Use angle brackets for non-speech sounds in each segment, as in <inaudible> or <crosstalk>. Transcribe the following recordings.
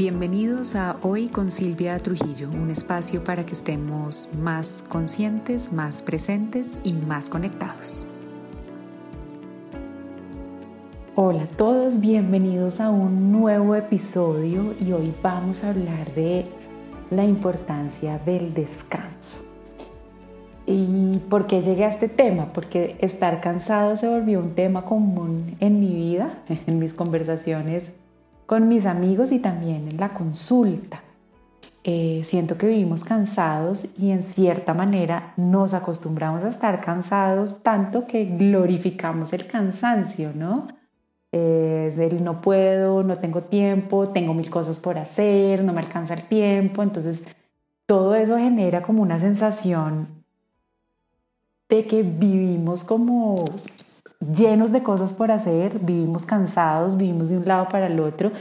Bienvenidos a Hoy con Silvia Trujillo, un espacio para que estemos más conscientes, más presentes y más conectados. Hola a todos, bienvenidos a un nuevo episodio y hoy vamos a hablar de la importancia del descanso. ¿Y por qué llegué a este tema? Porque estar cansado se volvió un tema común en mi vida, <laughs> en mis conversaciones con mis amigos y también en la consulta. Eh, siento que vivimos cansados y en cierta manera nos acostumbramos a estar cansados tanto que glorificamos el cansancio, ¿no? es el no puedo, no tengo tiempo, tengo mil cosas por hacer, no me alcanza el tiempo, entonces todo eso genera como una sensación de que vivimos como llenos de cosas por hacer, vivimos cansados, vivimos de un lado para el otro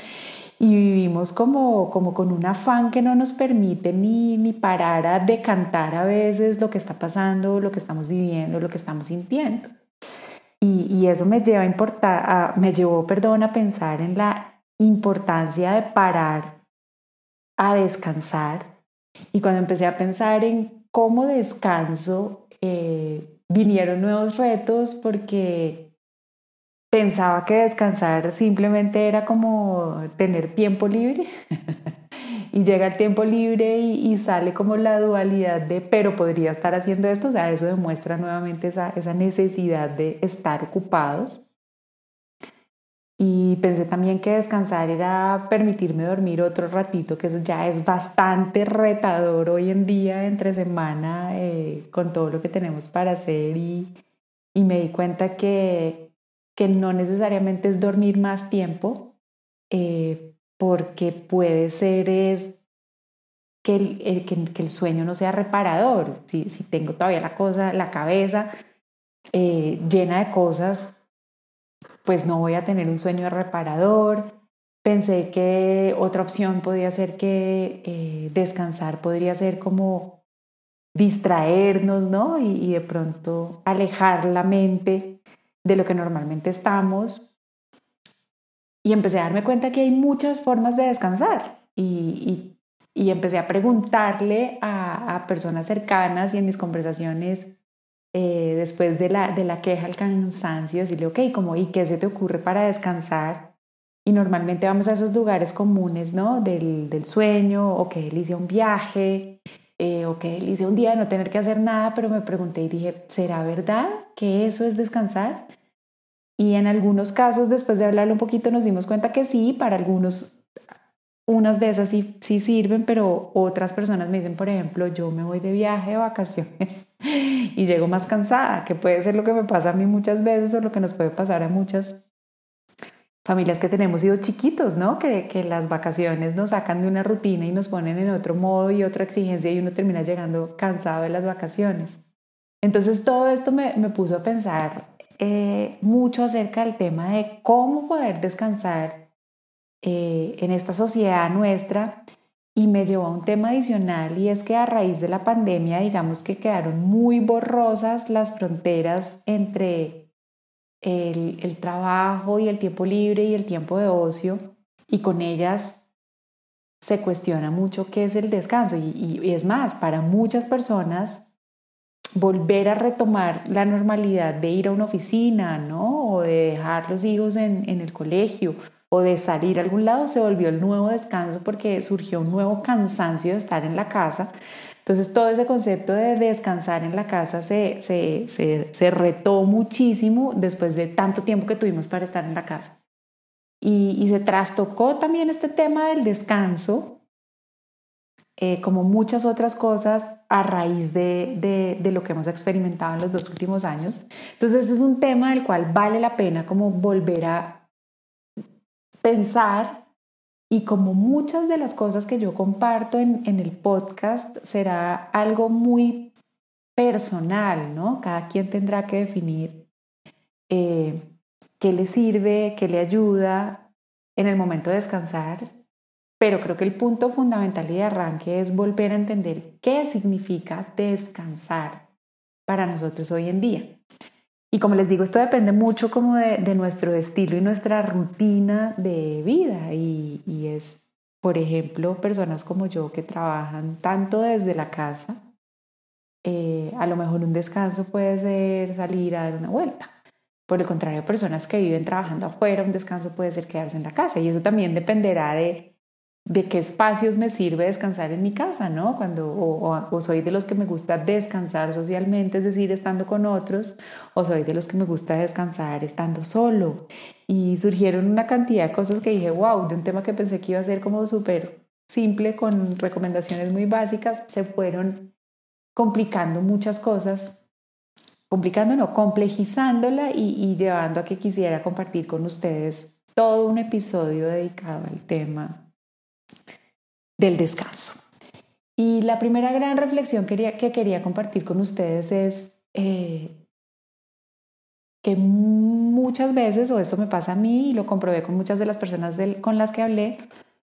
y vivimos como, como con un afán que no nos permite ni, ni parar a decantar a veces lo que está pasando, lo que estamos viviendo, lo que estamos sintiendo. Y, y eso me, lleva a importar, a, me llevó perdón, a pensar en la importancia de parar a descansar. Y cuando empecé a pensar en cómo descanso, eh, vinieron nuevos retos porque pensaba que descansar simplemente era como tener tiempo libre <laughs> y llega el tiempo libre y, sale como la dualidad de pero podría estar haciendo esto, o sea, eso demuestra nuevamente esa, esa necesidad de estar ocupados. Y pensé también que descansar era permitirme dormir otro ratito, que eso ya es bastante retador hoy en día, entre semana, eh, con todo lo que tenemos para hacer. Y, y me di cuenta que, que, no necesariamente es dormir más tiempo, eh, porque puede ser es que el, que, el, sueño no sea reparador. Si, si tengo todavía la, cosa, la cabeza eh, llena de cosas pues no voy a tener un sueño reparador. Pensé que otra opción podía ser que eh, descansar podría ser como distraernos, ¿no? Y, de pronto alejar la mente de lo que normalmente estamos. Y empecé a darme cuenta que hay muchas formas de descansar. Y, empecé a preguntarle a personas cercanas y en mis conversaciones eh, después de la, de la queja, el cansancio, decirle, ok, como, ¿y qué se te ocurre para descansar? Y normalmente vamos a esos lugares comunes, ¿no? Del, del sueño, o que él un viaje, eh, o que él un día de no tener que hacer nada, pero me pregunté y dije, ¿será verdad que eso es descansar? Y en algunos casos, después de hablarlo un poquito, nos dimos cuenta que sí, para algunos unas de esas sí, sí, sirven, pero otras personas me dicen, por ejemplo, yo me voy de viaje de vacaciones <laughs> y llego más cansada, que puede ser lo que me pasa a mí muchas veces o lo que nos puede pasar a muchas familias que tenemos hijos chiquitos, ¿no? Que, que las vacaciones nos sacan de una rutina y nos ponen en otro modo y otra exigencia y uno termina llegando cansado de las vacaciones. Entonces todo esto me, me puso a pensar eh, mucho acerca del tema de cómo poder descansar eh, en esta sociedad nuestra y me llevó a un tema adicional y es que a raíz de la pandemia digamos que quedaron muy borrosas las fronteras entre el, el trabajo y el tiempo libre y el tiempo de ocio y con ellas se cuestiona mucho qué es el descanso y, y, es más, para muchas personas volver a retomar la normalidad de ir a una oficina, ¿no? O de dejar los hijos en, en el colegio o de salir a algún lado se volvió el nuevo descanso porque surgió un nuevo cansancio de estar en la casa. Entonces todo ese concepto de descansar en la casa se, se, se, retó muchísimo después de tanto tiempo que tuvimos para estar en la casa. Y, y se trastocó también este tema del descanso, eh, como muchas otras cosas, a raíz de, de, de, lo que hemos experimentado en los dos últimos años. Entonces es un tema del cual vale la pena como volver a pensar y como muchas de las cosas que yo comparto en, el podcast será algo muy personal, ¿no? Cada quien tendrá que definir eh, qué le sirve, qué le ayuda en el momento de descansar, pero creo que el punto fundamental y de arranque es volver a entender qué significa descansar para nosotros hoy en día. Y como les digo, esto depende mucho como de, nuestro estilo y nuestra rutina de vida y, es por ejemplo, personas como yo que trabajan tanto desde la casa, eh, a lo mejor un descanso puede ser salir a dar una vuelta. Por el contrario, personas que viven trabajando afuera, un descanso puede ser quedarse en la casa. Y eso también dependerá de, de qué espacios me sirve descansar en mi casa, ¿no? Cuando, o, soy de los que me gusta descansar socialmente, es decir, estando con otros, o soy de los que me gusta descansar estando solo. Y surgieron una cantidad de cosas que dije, wow, de un tema que pensé que iba a ser como súper simple, con recomendaciones muy básicas, se fueron complicando muchas cosas complicando, no, complejizándola y, llevando a que quisiera compartir con ustedes todo un episodio dedicado al tema del descanso. Y la primera gran reflexión que quería, compartir con ustedes es eh, que muchas veces, o esto me pasa a mí y lo comprobé con muchas de las personas con las que hablé,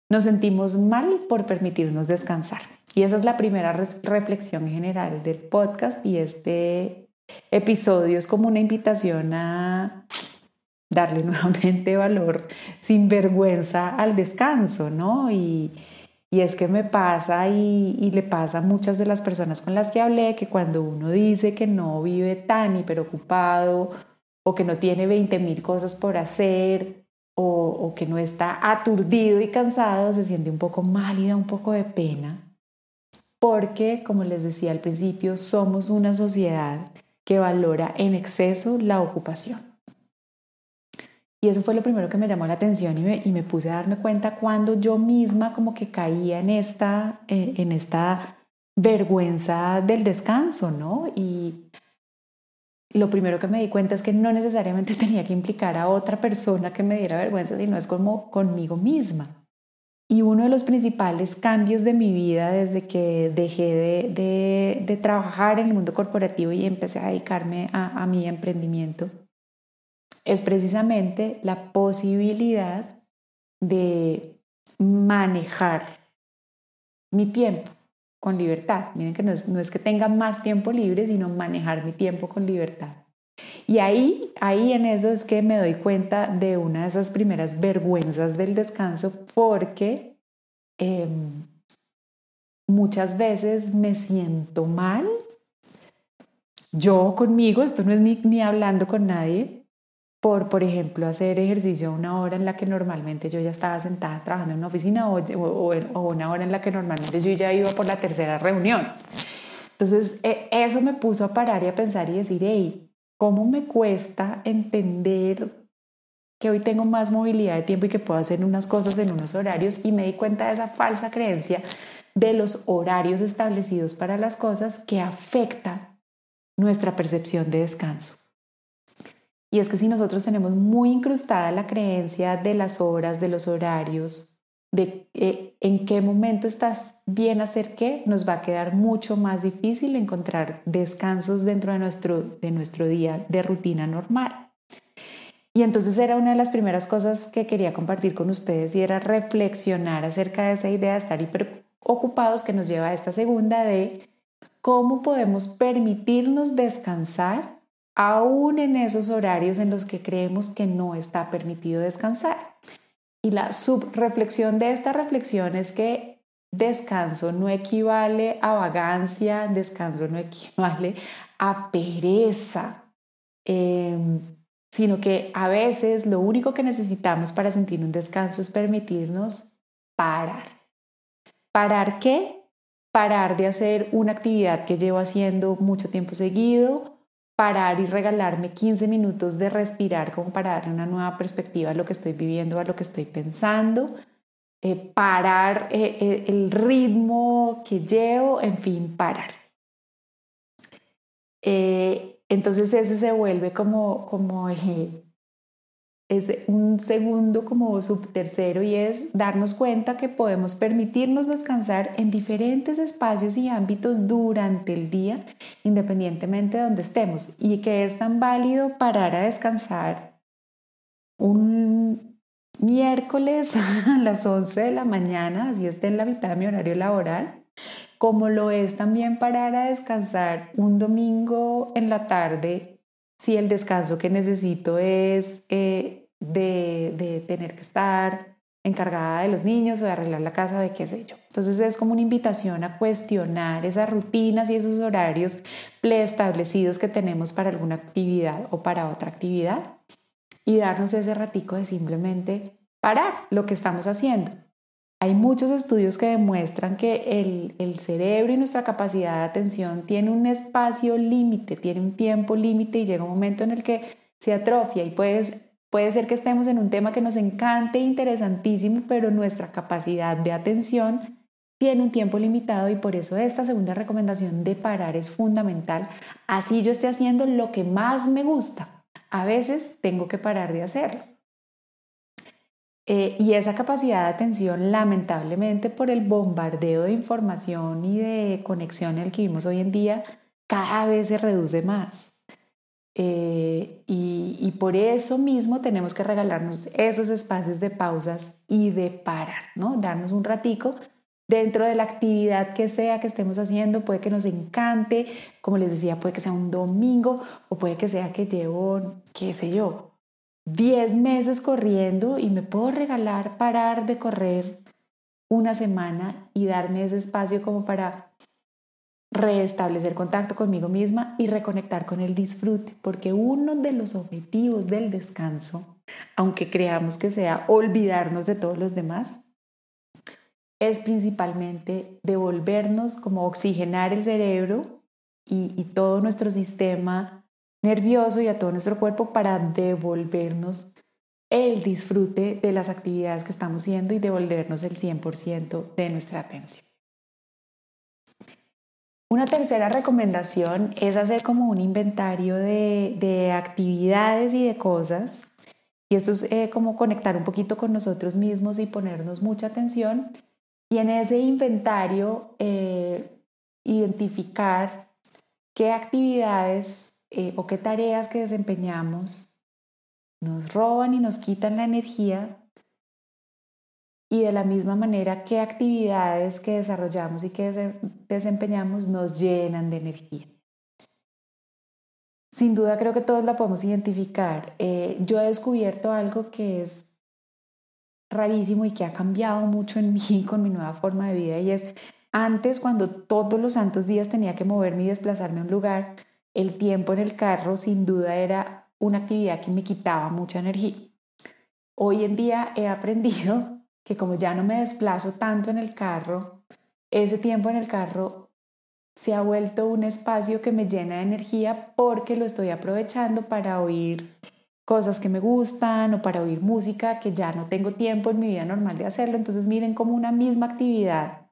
nos sentimos mal por permitirnos descansar. Y esa es la primera reflexión general del podcast y este episodio es como una invitación a darle <laughs> nuevamente valor sin vergüenza al descanso, ¿no? Y, es que me pasa y, le pasa a muchas de las personas con las que hablé que cuando uno dice que no vive tan hiperocupado o que no tiene 20 mil cosas por hacer o, o que no está aturdido y cansado, se siente un poco mal y da un poco de pena. Porque, como les decía al principio, somos una sociedad que valora en exceso la ocupación. Y eso fue lo primero que me llamó la atención y me, y me puse a darme cuenta cuando yo misma como que caía en esta, eh, en esta vergüenza del descanso, ¿no? Y lo primero que me di cuenta es que no necesariamente <laughs> tenía que implicar a otra persona que me diera vergüenza, sino es como conmigo misma. Y uno de los principales cambios de mi vida desde que dejé de, trabajar en el mundo corporativo y empecé a dedicarme a, a mi emprendimiento es precisamente la posibilidad de manejar mi tiempo con libertad. Miren que no es, no es que tenga más tiempo libre, sino manejar mi tiempo con libertad. Y ahí, ahí en eso es que me doy cuenta de una de esas primeras vergüenzas del descanso porque em, muchas veces me siento mal. Yo conmigo, esto no es ni, ni hablando con nadie, por, por ejemplo, hacer ejercicio una hora en la que normalmente yo ya estaba sentada trabajando en una oficina o, o, una hora en la que normalmente yo ya iba por la tercera reunión. Entonces, e, eso me puso a parar y a pensar y decir, hey, cómo me cuesta entender que hoy tengo más movilidad de tiempo y que puedo hacer unas cosas en unos horarios y me di cuenta de esa falsa creencia de los horarios establecidos para las cosas que afecta nuestra percepción de descanso. Y es que si nosotros tenemos muy incrustada la creencia de las horas, de los horarios, de eh, en qué momento estás bien hacer qué, nos va a quedar mucho más difícil encontrar descansos dentro de nuestro, de nuestro día de rutina normal. Y entonces era una de las primeras cosas que quería compartir con ustedes y era reflexionar acerca de esa idea de estar hiper ocupados que nos lleva a esta segunda de cómo podemos permitirnos descansar aún en esos horarios en los que creemos que no está permitido descansar. Y la subreflexión de esta reflexión es que descanso no equivale a vagancia, descanso no equivale a pereza, em, sino que a veces lo único que necesitamos para sentir un descanso es permitirnos parar. ¿Parar qué? Parar de hacer una actividad que llevo haciendo mucho tiempo seguido parar y regalarme 15 minutos de respirar como para darle una nueva perspectiva a lo que estoy viviendo, a lo que estoy pensando, eh, parar eh, eh, el ritmo que llevo, en fin, parar. entonces ese se vuelve como, como es un segundo como subtercero y es darnos cuenta que podemos permitirnos descansar en diferentes espacios y ámbitos durante el día, independientemente de donde estemos, y que es tan válido parar a descansar un miércoles <laughs> a las 11 de la mañana, así esté en la mitad de mi horario laboral, como lo es también parar a descansar un domingo en la tarde si el descanso que necesito es eh, de, tener que estar encargada de los niños o de arreglar la casa, de qué sé yo. Entonces es como una invitación a cuestionar esas rutinas y esos horarios preestablecidos que tenemos para alguna actividad o para otra actividad y darnos ese ratico de simplemente parar lo que estamos haciendo. Hay muchos estudios que demuestran que el, el cerebro y nuestra capacidad de atención tiene un espacio límite, tiene un tiempo límite y llega un momento en el que se atrofia y puedes Puede ser que estemos en un tema que nos encante, interesantísimo, pero nuestra capacidad de atención tiene un tiempo limitado y por eso esta segunda recomendación de parar es fundamental. Así yo esté haciendo lo que más me gusta. A veces tengo que parar de hacerlo. Eh, y esa capacidad de atención, lamentablemente, por el bombardeo de información y de conexión en el que vivimos hoy en día, cada vez se reduce más. Eh, y, por eso mismo tenemos que regalarnos esos espacios de pausas y de parar, ¿no? Darnos un ratico dentro de la actividad que sea que estemos haciendo, puede que nos encante, como les decía, puede que sea un domingo o puede que sea que llevo, qué sé yo, 10 meses corriendo y me puedo regalar parar de correr una semana y darme ese espacio como para restablecer contacto conmigo misma y reconectar con el disfrute, porque uno de los objetivos del descanso, aunque creamos que sea olvidarnos de todos los demás, es principalmente devolvernos, como oxigenar el cerebro y, y todo nuestro sistema nervioso y a todo nuestro cuerpo para devolvernos el disfrute de las actividades que estamos haciendo y devolvernos el 100% de nuestra atención. Una tercera recomendación es hacer como un inventario de, actividades y de cosas. Y esto es eh, como conectar un poquito con nosotros mismos y ponernos mucha atención. Y en ese inventario eh, identificar qué actividades eh, o qué tareas que desempeñamos nos roban y nos quitan la energía y de la misma manera qué actividades que desarrollamos y que desempeñamos nos llenan de energía. Sin duda creo que todos la podemos identificar. Eh, yo he descubierto algo que es rarísimo y que ha cambiado mucho en <laughs> mí con mi nueva forma de vida y es antes cuando todos los santos días tenía que moverme y desplazarme a un lugar, el tiempo en el carro sin duda era una actividad que me quitaba mucha energía. Hoy en día he aprendido que como ya no me desplazo tanto en el carro, ese tiempo en el carro se ha vuelto un espacio que me llena de energía porque lo estoy aprovechando para oír cosas que me gustan o para oír música que ya no tengo tiempo en mi vida normal de hacerlo. Entonces miren como una misma actividad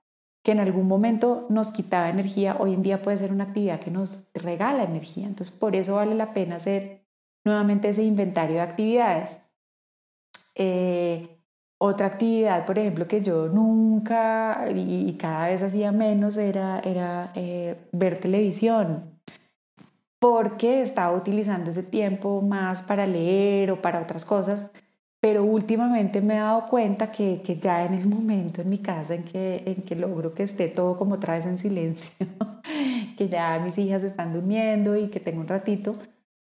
que en algún momento nos quitaba energía, hoy en día puede ser una actividad que nos regala energía. Entonces por eso vale la pena hacer nuevamente ese inventario de actividades. Eh, otra actividad, por ejemplo, que yo nunca y, cada vez hacía menos era, era eh, ver televisión, porque estaba utilizando ese tiempo más para leer o para otras cosas, pero últimamente me he dado cuenta que, que ya en el momento en mi casa en que, en que logro que esté todo como otra vez en silencio, <laughs> que ya mis hijas están durmiendo y que tengo un ratito,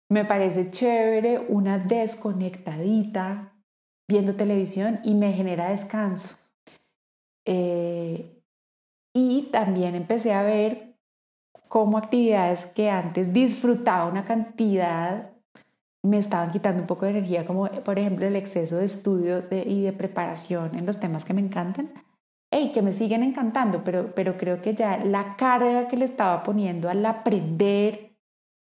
me parece chévere una desconectadita viendo televisión y me genera descanso. Eh, y también empecé a ver cómo actividades que antes disfrutaba una cantidad me estaban quitando un poco de energía, como por ejemplo el exceso de estudio y de preparación en los temas que me encantan. y que me siguen encantando, pero, pero creo que ya la carga que le estaba poniendo al aprender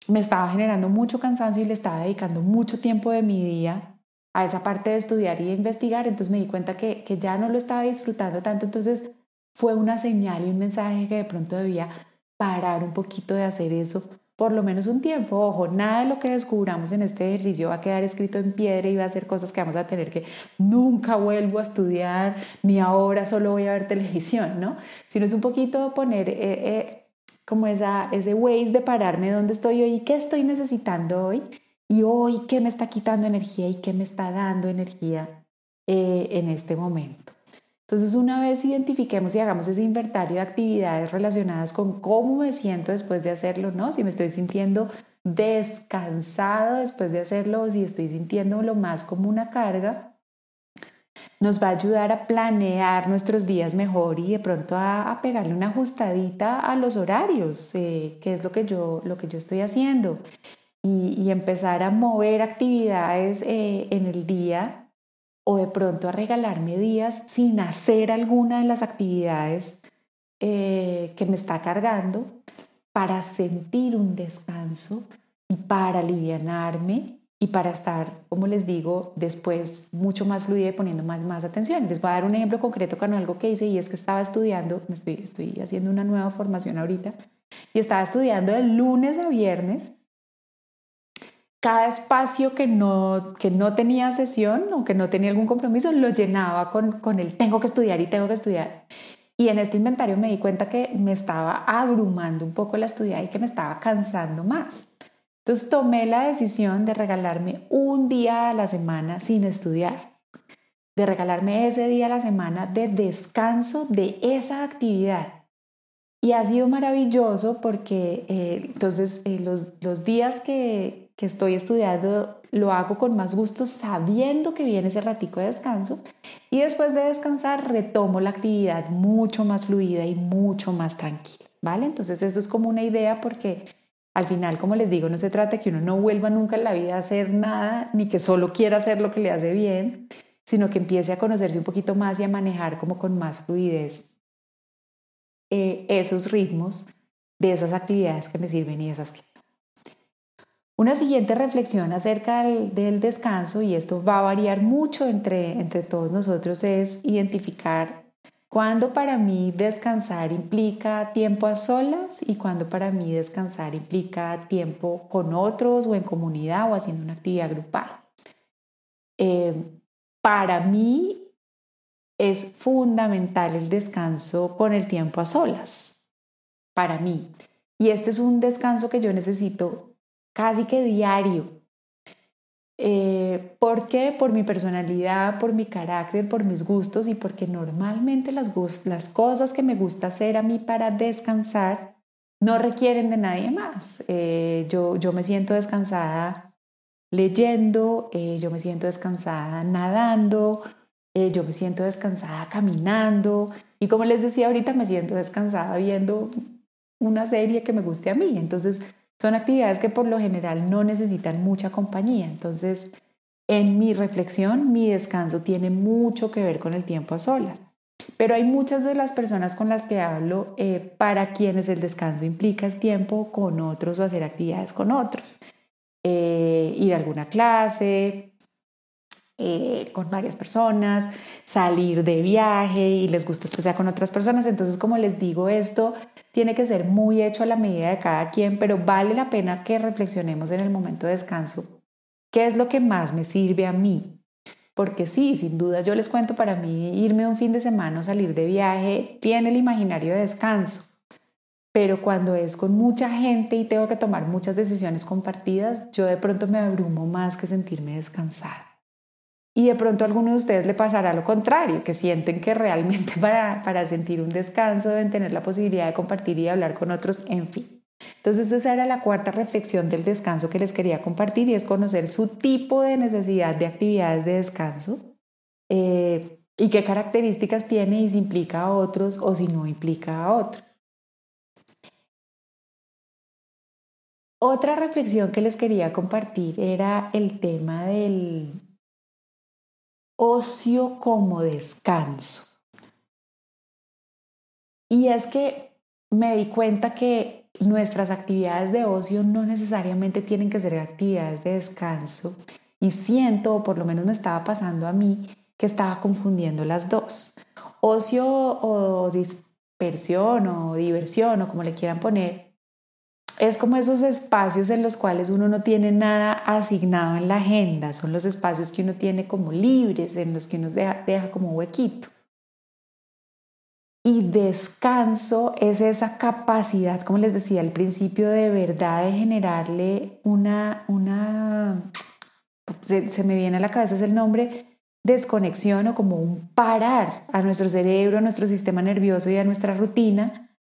me estaba generando mucho cansancio y le estaba dedicando mucho tiempo de mi día a esa parte de estudiar y de investigar, entonces me di cuenta que, que ya no lo estaba disfrutando tanto, entonces fue una señal y un mensaje que de pronto debía parar un poquito de hacer eso por lo menos un tiempo. Ojo, nada de lo que descubramos en este ejercicio va a quedar escrito en piedra y va a ser cosas que vamos a tener que nunca vuelvo a estudiar, ni ahora solo voy a ver televisión, ¿no? Sino es un poquito poner eh, eh, como esa, ese ways de pararme donde estoy hoy qué estoy necesitando hoy y hoy qué me está quitando energía y qué me está dando energía eh, en este momento. Entonces, una vez identifiquemos y hagamos ese inventario de actividades relacionadas con cómo me siento después de hacerlo, ¿no? Si me estoy sintiendo descansado después de hacerlo o si estoy sintiéndolo más como una carga, nos va a ayudar a planear nuestros días mejor y de pronto a, pegarle una ajustadita a los horarios, eh, que es lo que yo, lo que yo estoy haciendo, y, empezar a mover actividades eh, en el día o de pronto a regalarme días sin hacer alguna de las actividades eh, que me está cargando para sentir un descanso y para alivianarme y para estar, como les digo, después mucho más fluida y poniendo más, más atención. Les voy a dar un ejemplo concreto con algo que hice y es que estaba estudiando, estoy, estoy haciendo una nueva formación ahorita, y estaba estudiando de lunes a viernes. Cada espacio que no, que no tenía sesión o que no tenía algún compromiso lo llenaba con, con el tengo que estudiar y tengo que estudiar. Y en este inventario me di cuenta que me estaba abrumando un poco la estudiar y que me estaba cansando más. Entonces tomé la decisión de regalarme un día a la semana sin estudiar, de regalarme ese día a la semana de descanso de esa actividad. Y ha sido maravilloso porque eh, entonces eh, los, los, días que, que, estoy estudiando lo hago con más gusto sabiendo que viene ese ratico de descanso y después de descansar retomo la actividad mucho más fluida y mucho más tranquila, ¿vale? Entonces eso es como una idea porque al final, como les digo, no se trata que uno no vuelva nunca en la vida a hacer nada, ni que solo quiera hacer lo que le hace bien, sino que empiece a conocerse un poquito más y a manejar como con más fluidez eh, esos ritmos de esas actividades que me sirven y esas que. Una siguiente reflexión acerca del, descanso, y esto va a variar mucho entre, entre todos nosotros, es identificar cuando para mí descansar implica tiempo a solas y cuando para mí descansar implica tiempo con otros o en comunidad o haciendo una actividad grupal. Eh, para mí es fundamental el descanso con el tiempo a solas, para mí. Y este es un descanso que yo necesito casi que diario eh, ¿Por qué? Por mi personalidad, por mi carácter, por mis gustos y porque normalmente las, cosas que me gusta hacer a mí para descansar no requieren de nadie más. Eh, yo, yo me siento descansada leyendo, eh, yo me siento descansada nadando, eh, yo me siento descansada caminando y como les decía ahorita, me siento descansada viendo una serie que me guste a mí. Entonces, son actividades que por lo general no necesitan mucha compañía. Entonces, en mi reflexión, mi descanso tiene mucho que ver con el tiempo a solas. Pero hay muchas de las personas con las que hablo eh, para quienes el descanso implica es tiempo con otros o hacer actividades con otros. Eh, ir a alguna clase, eh, con varias personas, salir de viaje y les gusta que sea con otras personas. Entonces, como les digo, esto tiene que ser muy hecho a la medida de cada quien, pero vale la pena que reflexionemos en el momento de descanso. ¿Qué es lo que más me sirve a mí? Porque sí, sin duda yo les cuento, para mí irme un fin de semana o salir de viaje tiene el imaginario de descanso. Pero cuando es con mucha gente y tengo que tomar muchas decisiones compartidas, yo de pronto me abrumo más que sentirme descansada. Y de pronto a alguno de ustedes le pasará lo contrario, que sienten que realmente <laughs> para, para sentir un descanso deben tener la posibilidad de compartir y hablar con otros, en fin. Entonces esa era la cuarta reflexión del descanso que les quería compartir y es conocer su tipo de necesidad de actividades de descanso eh, y qué características tiene y si implica a otros o si no implica a otros. Otra reflexión que les quería compartir era el tema del, ocio como descanso. Y es que me di cuenta que nuestras actividades de ocio no necesariamente tienen que ser actividades de descanso. Y siento, o por lo menos me estaba pasando a mí, que estaba confundiendo las dos. Ocio o dispersión o diversión o como le quieran poner, es como esos espacios en los cuales uno no tiene nada asignado en la agenda, son los espacios que uno tiene como libres, en los que uno deja, como huequito. Y descanso es esa capacidad, como les decía al principio, de verdad de generarle una, una se, se me viene a la cabeza es el nombre, desconexión o como un parar a nuestro cerebro, a nuestro sistema nervioso y a nuestra rutina,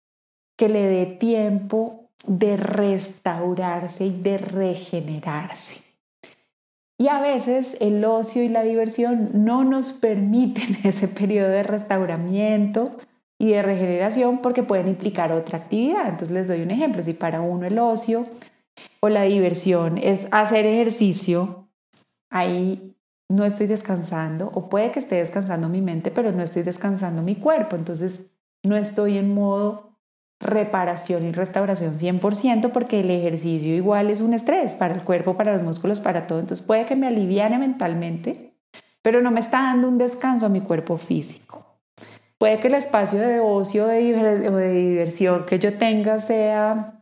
que le dé tiempo de restaurarse y de regenerarse. Y a veces el ocio y la diversión no nos permiten <laughs> ese periodo de restauramiento y de regeneración porque pueden implicar otra actividad. Entonces les doy un ejemplo. Si para uno el ocio o la diversión es hacer ejercicio, ahí no estoy descansando o puede que esté descansando mi mente, pero no estoy descansando mi cuerpo. Entonces no estoy en modo reparación y restauración 100% porque el ejercicio igual es un estrés para el cuerpo, para los músculos, para todo. Entonces puede que me aliviane mentalmente, pero no me está dando un descanso a mi cuerpo físico. Puede que el espacio de ocio o de diversión que yo tenga sea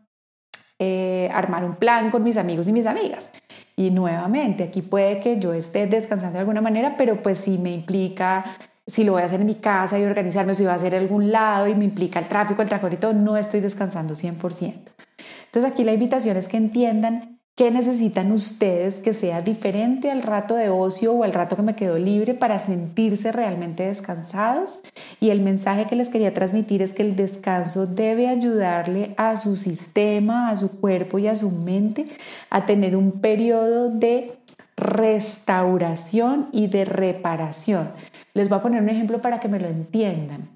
eh, armar un plan con mis amigos y mis amigas. Y nuevamente, aquí puede que yo esté descansando de alguna manera, pero pues si me implica si lo voy a hacer en mi casa y organizarme, si voy a hacer en algún lado y me implica el tráfico, el transporte y todo, no estoy descansando 100%. Entonces aquí la invitación es que entiendan qué necesitan ustedes que sea diferente al rato de ocio o al rato que me quedo libre para sentirse realmente descansados. Y el mensaje que les quería transmitir es que el descanso debe ayudarle a su sistema, a su cuerpo y a su mente a tener un periodo de restauración y de reparación. Les voy a poner un ejemplo para que me lo entiendan.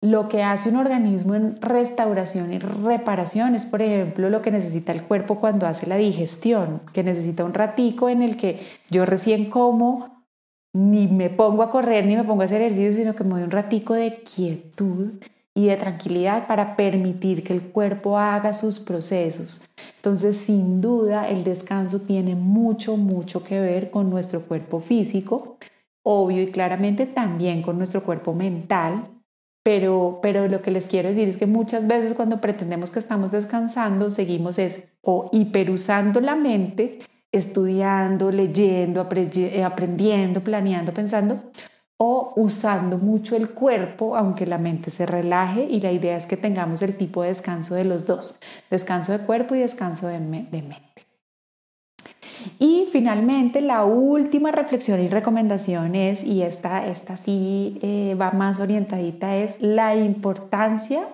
Lo que hace un organismo en restauración y reparación es, por ejemplo, lo que necesita el cuerpo cuando hace la digestión, que necesita un ratico en el que yo recién como, ni me pongo a correr, ni me pongo a hacer ejercicio, sino que me doy un ratico de quietud y de tranquilidad para permitir que el cuerpo haga sus procesos. Entonces, sin duda, el descanso tiene mucho, mucho que ver con nuestro cuerpo físico, obvio y claramente también con nuestro cuerpo mental, pero, pero lo que les quiero decir es que muchas veces cuando pretendemos que estamos descansando, seguimos es o hiperusando la mente, estudiando, leyendo, eh, aprendiendo, planeando, pensando, o usando mucho el cuerpo, aunque la mente se relaje y la idea es que tengamos el tipo de descanso de los dos, descanso de cuerpo y descanso de, de mente. Y finalmente, la última reflexión y recomendación es, y esta, esta sí eh, va más orientadita, es la importancia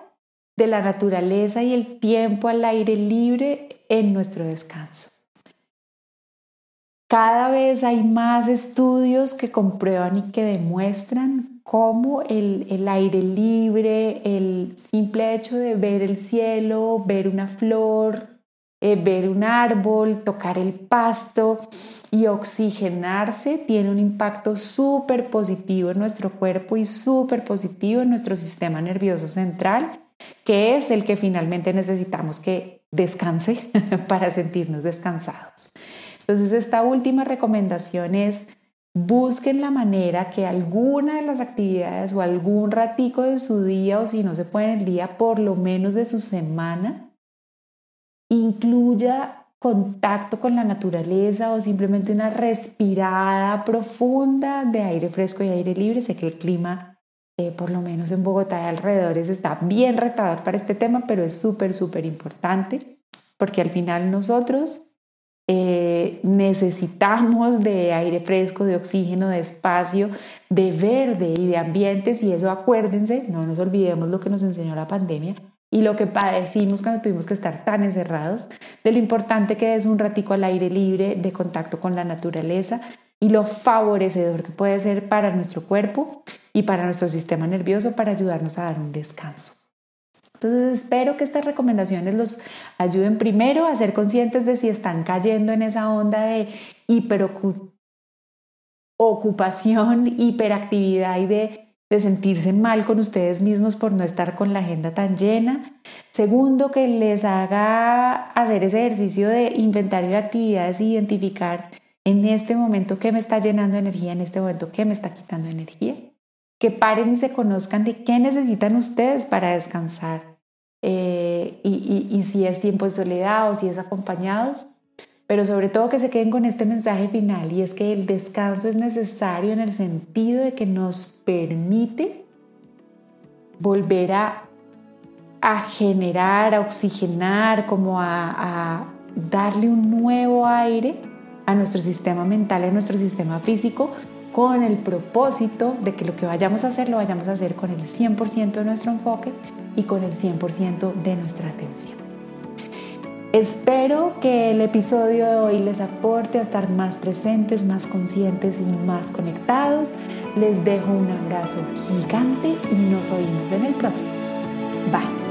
de la naturaleza y el tiempo al aire libre en nuestro descanso. Cada vez hay más estudios que comprueban y que demuestran cómo el, el, aire libre, el simple hecho de ver el cielo, ver una flor, eh, ver un árbol, tocar el pasto y oxigenarse tiene un impacto súper positivo en nuestro cuerpo y súper positivo en nuestro sistema nervioso central, que es el que finalmente necesitamos que descanse <laughs> para sentirnos descansados. Entonces, esta última recomendación es busquen la manera que alguna de las actividades o algún ratico de su día o si no se puede el día, por lo menos de su semana, incluya contacto con la naturaleza o simplemente una respirada profunda de aire fresco y aire libre. Sé que el clima, eh, por lo menos en Bogotá y alrededores, está bien retador para este tema, pero es súper, súper importante porque al final nosotros eh, necesitamos de aire fresco, de oxígeno, de espacio, de verde y de ambientes y eso acuérdense, no nos olvidemos lo que nos enseñó la pandemia, y lo que padecimos cuando tuvimos que estar tan encerrados, de lo importante que es un ratico al aire libre, de contacto con la naturaleza y lo favorecedor que puede ser para nuestro cuerpo y para nuestro sistema nervioso para ayudarnos a dar un descanso. Entonces espero que estas recomendaciones los ayuden primero a ser conscientes de si están cayendo en esa onda de hiperocupación, hiperactividad y de de sentirse mal con ustedes mismos por no estar con la agenda tan llena. Segundo, que les haga hacer ese ejercicio de inventario de actividades e identificar en este momento qué me está llenando energía, en este momento qué me está quitando energía. Que paren y se conozcan de qué necesitan ustedes para descansar. Eh, y, y si es tiempo de soledad o si es acompañados pero sobre todo que se queden con este mensaje final y es que el descanso es necesario en el sentido de que nos permite volver a, generar, a oxigenar, como a, darle un nuevo aire a nuestro sistema mental, a nuestro sistema físico, con el propósito de que lo que vayamos a hacer lo vayamos a hacer con el 100% de nuestro enfoque y con el 100% de nuestra atención. Espero que el episodio de hoy les aporte a estar más presentes, más conscientes y más conectados. Les dejo un abrazo gigante y nos oímos en el próximo. Bye.